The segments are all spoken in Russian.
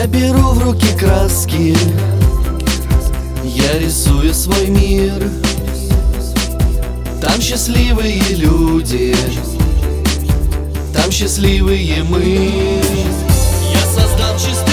Я беру в руки краски. Я рисую свой мир. Там счастливые люди. Там счастливые мы. Я создам чистый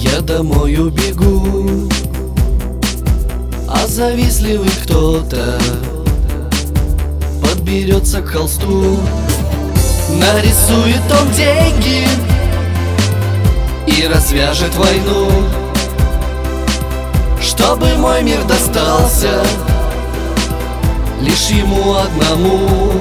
Я домой убегу. А завистливый кто-то Подберется к холсту. Нарисует он деньги И развяжет войну. Чтобы мой мир достался Лишь ему одному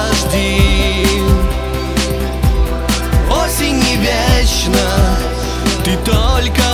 подожди Осень не вечна, ты только